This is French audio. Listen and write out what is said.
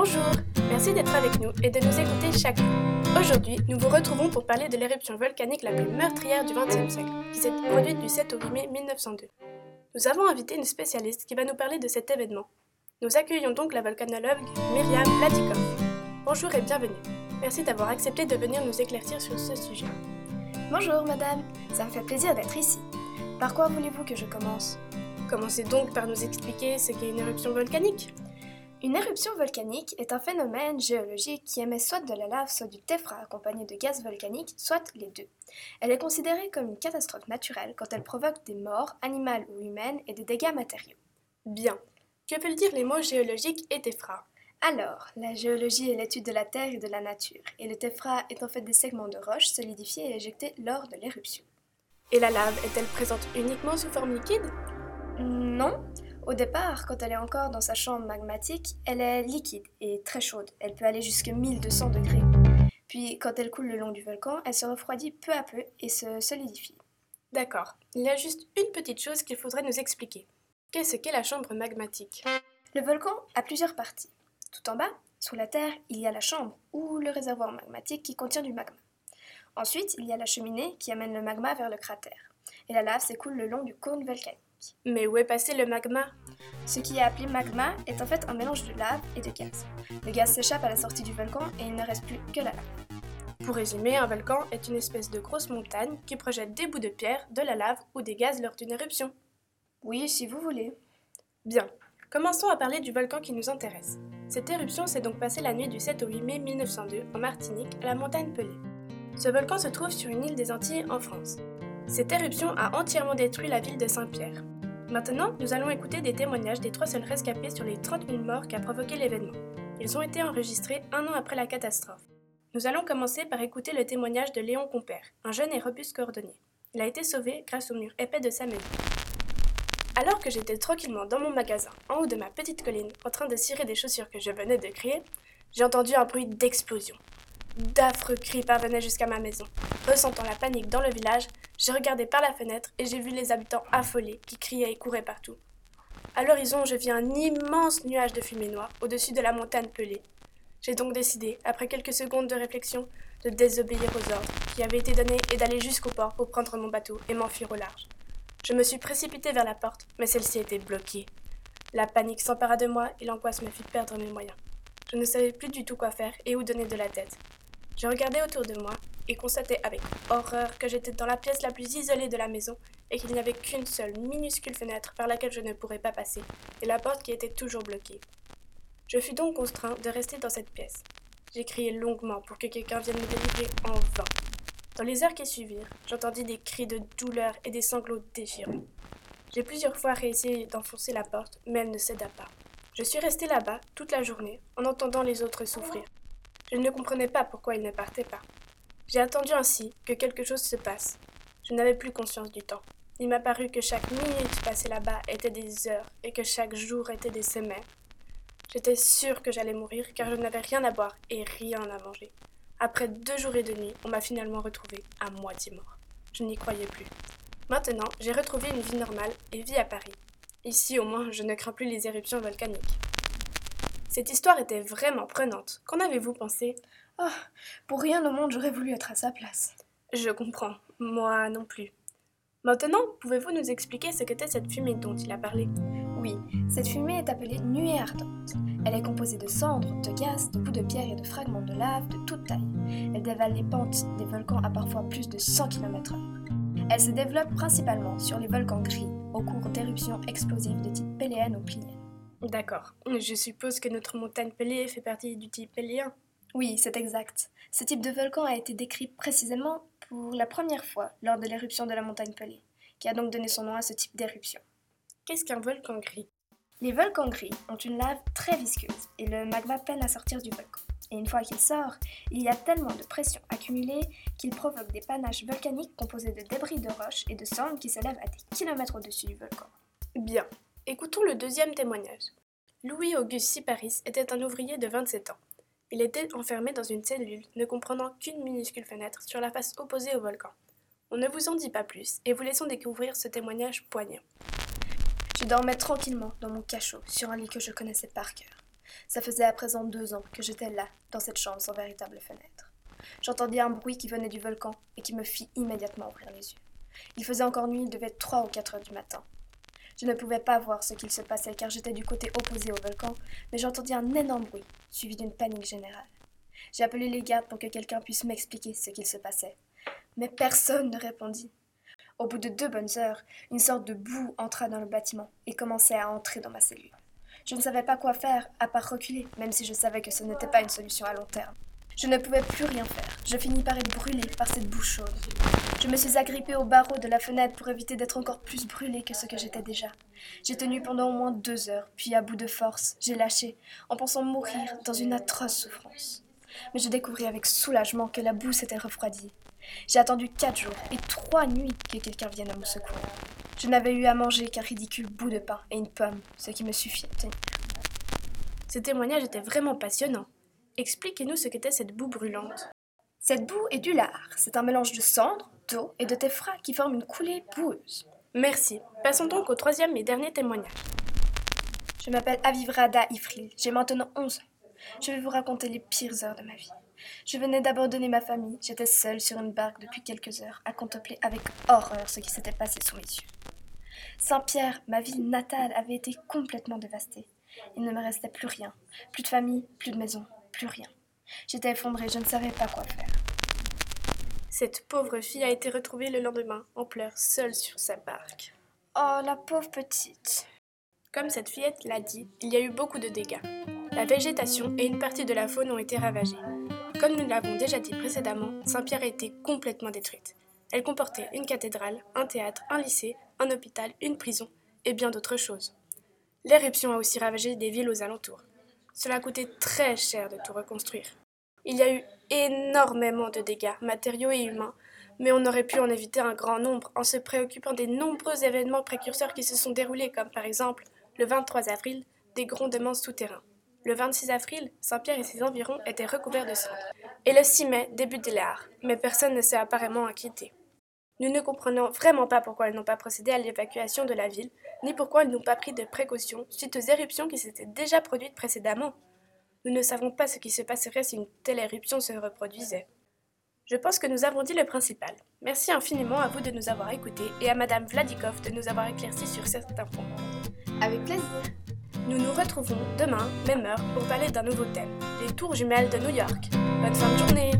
Bonjour, merci d'être avec nous et de nous écouter chaque jour. Aujourd'hui, nous vous retrouvons pour parler de l'éruption volcanique la plus meurtrière du XXe siècle, qui s'est produite du 7 au 8 mai 1902. Nous avons invité une spécialiste qui va nous parler de cet événement. Nous accueillons donc la volcanologue Myriam Platikov. Bonjour et bienvenue. Merci d'avoir accepté de venir nous éclaircir sur ce sujet. Bonjour madame, ça me fait plaisir d'être ici. Par quoi voulez-vous que je commence? Commencez donc par nous expliquer ce qu'est une éruption volcanique. Une éruption volcanique est un phénomène géologique qui émet soit de la lave, soit du téphra accompagné de gaz volcanique, soit les deux. Elle est considérée comme une catastrophe naturelle quand elle provoque des morts, animales ou humaines, et des dégâts matériaux. Bien. Que veulent dire les mots géologique et téphra Alors, la géologie est l'étude de la Terre et de la nature, et le téphra est en fait des segments de roches solidifiés et éjectés lors de l'éruption. Et la lave est-elle présente uniquement sous forme liquide? Non, au départ, quand elle est encore dans sa chambre magmatique, elle est liquide et très chaude. Elle peut aller jusqu'à 1200 degrés. Puis, quand elle coule le long du volcan, elle se refroidit peu à peu et se solidifie. D'accord. Il y a juste une petite chose qu'il faudrait nous expliquer. Qu'est-ce qu'est la chambre magmatique? Le volcan a plusieurs parties. Tout en bas, sous la terre, il y a la chambre ou le réservoir magmatique qui contient du magma. Ensuite, il y a la cheminée qui amène le magma vers le cratère. Et la lave s'écoule le long du cône volcanique. Mais où est passé le magma? Ce qui est appelé magma est en fait un mélange de lave et de gaz. Le gaz s'échappe à la sortie du volcan et il ne reste plus que la lave. Pour résumer, un volcan est une espèce de grosse montagne qui projette des bouts de pierre, de la lave ou des gaz lors d'une éruption. Oui, si vous voulez. Bien. Commençons à parler du volcan qui nous intéresse. Cette éruption s'est donc passée la nuit du 7 au 8 mai 1902 en Martinique, à la montagne Pelée. Ce volcan se trouve sur une île des Antilles en France. Cette éruption a entièrement détruit la ville de Saint-Pierre. Maintenant, nous allons écouter des témoignages des trois seuls rescapés sur les 30 000 morts qu'a provoqué l'événement. Ils ont été enregistrés un an après la catastrophe. Nous allons commencer par écouter le témoignage de Léon Compère, un jeune et robuste cordonnier. Il a été sauvé grâce au mur épais de sa maison. Alors que j'étais tranquillement dans mon magasin, en haut de ma petite colline, en train de cirer des chaussures que je venais de créer, j'ai entendu un bruit d'explosion. D'affreux cris parvenaient jusqu'à ma maison. Ressentant la panique dans le village, j'ai regardé par la fenêtre et j'ai vu les habitants affolés qui criaient et couraient partout. À l'horizon, je vis un immense nuage de fumée noire au-dessus de la montagne pelée. J'ai donc décidé, après quelques secondes de réflexion, de désobéir aux ordres qui avaient été donnés et d'aller jusqu'au port pour prendre mon bateau et m'enfuir au large. Je me suis précipité vers la porte, mais celle-ci était bloquée. La panique s'empara de moi et l'angoisse me fit perdre mes moyens. Je ne savais plus du tout quoi faire et où donner de la tête. Je regardais autour de moi et constatais avec horreur que j'étais dans la pièce la plus isolée de la maison et qu'il n'y avait qu'une seule minuscule fenêtre par laquelle je ne pourrais pas passer et la porte qui était toujours bloquée. Je fus donc contraint de rester dans cette pièce. J'ai crié longuement pour que quelqu'un vienne me délivrer en vain. Dans les heures qui suivirent, j'entendis des cris de douleur et des sanglots déchirants. J'ai plusieurs fois réussi d'enfoncer la porte, mais elle ne céda pas. Je suis resté là-bas toute la journée en entendant les autres souffrir. Je ne comprenais pas pourquoi il ne partait pas. J'ai attendu ainsi que quelque chose se passe. Je n'avais plus conscience du temps. Il m'a paru que chaque minute passée là-bas était des heures et que chaque jour était des semaines. J'étais sûre que j'allais mourir car je n'avais rien à boire et rien à manger. Après deux jours et nuits, on m'a finalement retrouvée à moitié mort. Je n'y croyais plus. Maintenant, j'ai retrouvé une vie normale et vis à Paris. Ici, au moins, je ne crains plus les éruptions volcaniques. Cette histoire était vraiment prenante. Qu'en avez-vous pensé? Oh, pour rien au monde, j'aurais voulu être à sa place. Je comprends. Moi non plus. Maintenant, pouvez-vous nous expliquer ce qu'était cette fumée dont il a parlé? Oui, cette fumée est appelée nuée ardente. Elle est composée de cendres, de gaz, de bouts de pierre et de fragments de lave de toute taille. Elle dévale les pentes des volcans à parfois plus de 100 km/h. Elle se développe principalement sur les volcans gris au cours d'éruptions explosives de type péléenne ou plienne. D'accord. Je suppose que notre montagne pelée fait partie du type péléen. Oui, c'est exact. Ce type de volcan a été décrit précisément pour la première fois lors de l'éruption de la montagne pelée, qui a donc donné son nom à ce type d'éruption. Qu'est-ce qu'un volcan gris? Les volcans gris ont une lave très visqueuse et le magma peine à sortir du volcan. Et une fois qu'il sort, il y a tellement de pression accumulée qu'il provoque des panaches volcaniques composés de débris de roches et de cendres qui s'élèvent à des kilomètres au-dessus du volcan. Bien. Écoutons le deuxième témoignage. Louis-Auguste Siparis était un ouvrier de 27 ans. Il était enfermé dans une cellule ne comprenant qu'une minuscule fenêtre sur la face opposée au volcan. On ne vous en dit pas plus et vous laissons découvrir ce témoignage poignant. Je dormais tranquillement dans mon cachot sur un lit que je connaissais par cœur. Ça faisait à présent deux ans que j'étais là, dans cette chambre sans véritable fenêtre. J'entendis un bruit qui venait du volcan et qui me fit immédiatement ouvrir les yeux. Il faisait encore nuit, il devait être trois ou quatre heures du matin. Je ne pouvais pas voir ce qu'il se passait car j'étais du côté opposé au volcan, mais j'entendis un énorme bruit, suivi d'une panique générale. J'ai appelé les gardes pour que quelqu'un puisse m'expliquer ce qu'il se passait. Mais personne ne répondit. Au bout de deux bonnes heures, une sorte de boue entra dans le bâtiment et commençait à entrer dans ma cellule. Je ne savais pas quoi faire, à part reculer, même si je savais que ce n'était pas une solution à long terme. Je ne pouvais plus rien faire. Je finis par être brûlée par cette boue chaude. Je me suis agrippée au barreau de la fenêtre pour éviter d'être encore plus brûlée que ce que j'étais déjà. J'ai tenu pendant au moins deux heures, puis à bout de force, j'ai lâché, en pensant mourir dans une atroce souffrance. Mais je découvris avec soulagement que la boue s'était refroidie. J'ai attendu quatre jours et trois nuits que quelqu'un vienne à mon secours. Je n'avais eu à manger qu'un ridicule bout de pain et une pomme, ce qui me suffit à tenir. Ce témoignage était vraiment passionnant. Expliquez-nous ce qu'était cette boue brûlante. Cette boue est du lard. C'est un mélange de cendres, d'eau et de tefra qui forme une coulée boueuse. Merci. Passons donc au troisième et dernier témoignage. Je m'appelle Avivrada Ifril. J'ai maintenant 11 ans. Je vais vous raconter les pires heures de ma vie. Je venais d'abandonner ma famille. J'étais seule sur une barque depuis quelques heures à contempler avec horreur ce qui s'était passé sous mes yeux. Saint-Pierre, ma ville natale, avait été complètement dévastée. Il ne me restait plus rien. Plus de famille, plus de maison, plus rien. J'étais effondrée, je ne savais pas quoi faire. Cette pauvre fille a été retrouvée le lendemain, en pleurs, seule sur sa barque. Oh, la pauvre petite. Comme cette fillette l'a dit, il y a eu beaucoup de dégâts. La végétation et une partie de la faune ont été ravagées. Comme nous l'avons déjà dit précédemment, Saint-Pierre a été complètement détruite. Elle comportait une cathédrale, un théâtre, un lycée, un hôpital, une prison et bien d'autres choses. L'éruption a aussi ravagé des villes aux alentours. Cela a coûté très cher de tout reconstruire. Il y a eu énormément de dégâts, matériaux et humains, mais on aurait pu en éviter un grand nombre en se préoccupant des nombreux événements précurseurs qui se sont déroulés, comme par exemple, le 23 avril, des grondements souterrains. Le 26 avril, Saint-Pierre et ses environs étaient recouverts de cendres. Et le 6 mai début de l'art, mais personne ne s'est apparemment inquiété. Nous ne comprenons vraiment pas pourquoi ils n'ont pas procédé à l'évacuation de la ville, ni pourquoi ils n'ont pas pris de précautions suite aux éruptions qui s'étaient déjà produites précédemment. Nous ne savons pas ce qui se passerait si une telle éruption se reproduisait. Je pense que nous avons dit le principal. Merci infiniment à vous de nous avoir écoutés et à Madame Vladikov de nous avoir éclaircis sur certains points. Avec plaisir. Nous nous retrouvons demain, même heure, pour parler d'un nouveau thème, les tours jumelles de New York. Bonne fin de journée